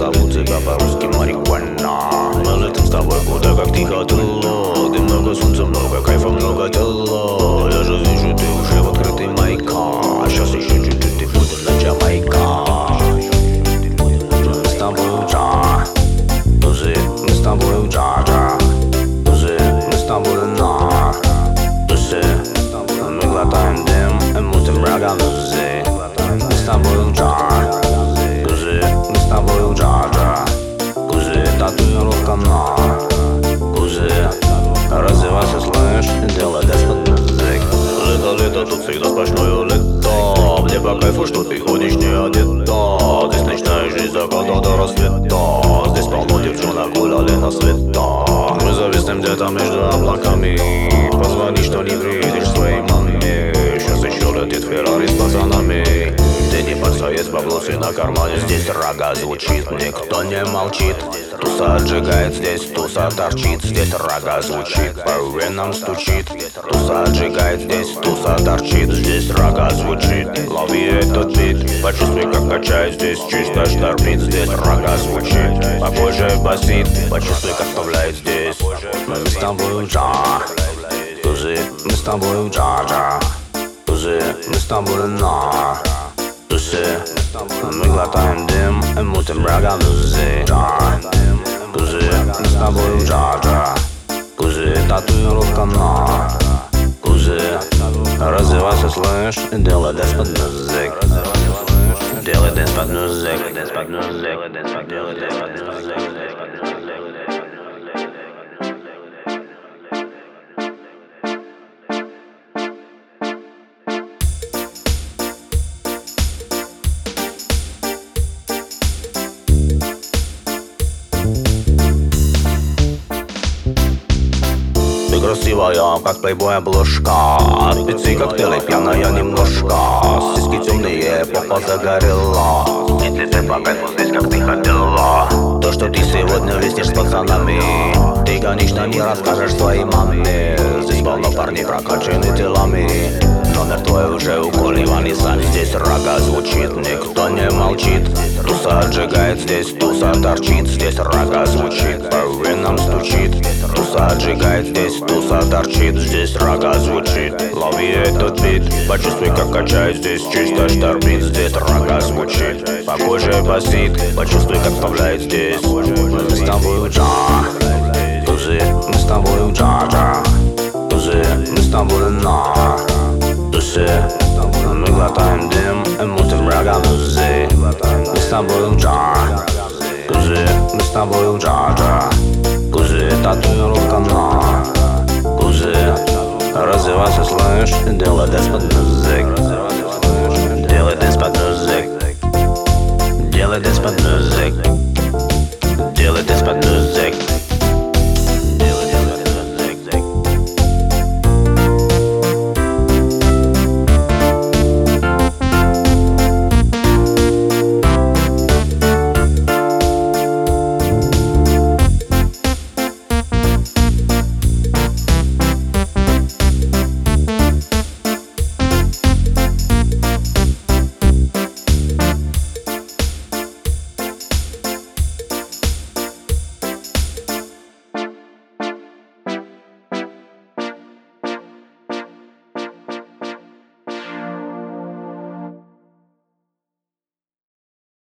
Растамана Я зову тебя по-русски марихуана Мы летим с тобой куда Тут всегда сплошное лето. Мне по кайфу, что ты ходишь не одета. Здесь ночная жизнь заката до рассвета. Здесь полно девчонок гуляли на света. Мы зависнем где-то между облаками. Позвони, что не приедешь своей маме. Сейчас еще летит Феррари с пацанами Ты не парься, есть баблосы на кармане. Здесь рога звучит, никто не молчит. Туса отжигает здесь, туса торчит. Здесь рога звучит, по венам стучит. Туса отжигает здесь, туса торчит. Здесь рога звучит, лови этот бит. Почувствуй, как качает здесь, чисто штормит Здесь рога звучит, по коже басит. Почувствуй, как вставляет здесь. Мы с тобой джа Тузы, мы с тобой джа-джа. Тузы, мы с тобой на Тузы, мы глотаем дым И мутим рога тузы Джа, Тузы, мы с тобой джа-джакузи, татуировка на пузе, развивайся, слышь И делай dance под музык. Делай dance под музык Dance под музык Делай dance под музык красивая, как плейбой обложка Спецы коктейли, пьяная немножко. Сиськи темные, попа загорела Если ты по здесь, как ты хотела. То, что ты сегодня виснешь с пацанами Не расскажешь своей маме Здесь полно парней прокачаны телами Номер твой уже уколиванный сами Здесь рога звучит, никто не молчит Туса отжигает здесь, туса торчит Здесь рога звучит, по венам стучит Туса отжигает здесь, туса торчит Здесь рога звучит, лови этот бит Почувствуй, как качает здесь, чисто штормит Здесь рога звучит, по коже басит Почувствуй, как вставляет здесь Мы с тобой джа мы глотаем дым И мутим рога тузы Мы с тобой джа Тузы, мы с тобой джа-джа Кузы, татуировка на Кузы, развивайся,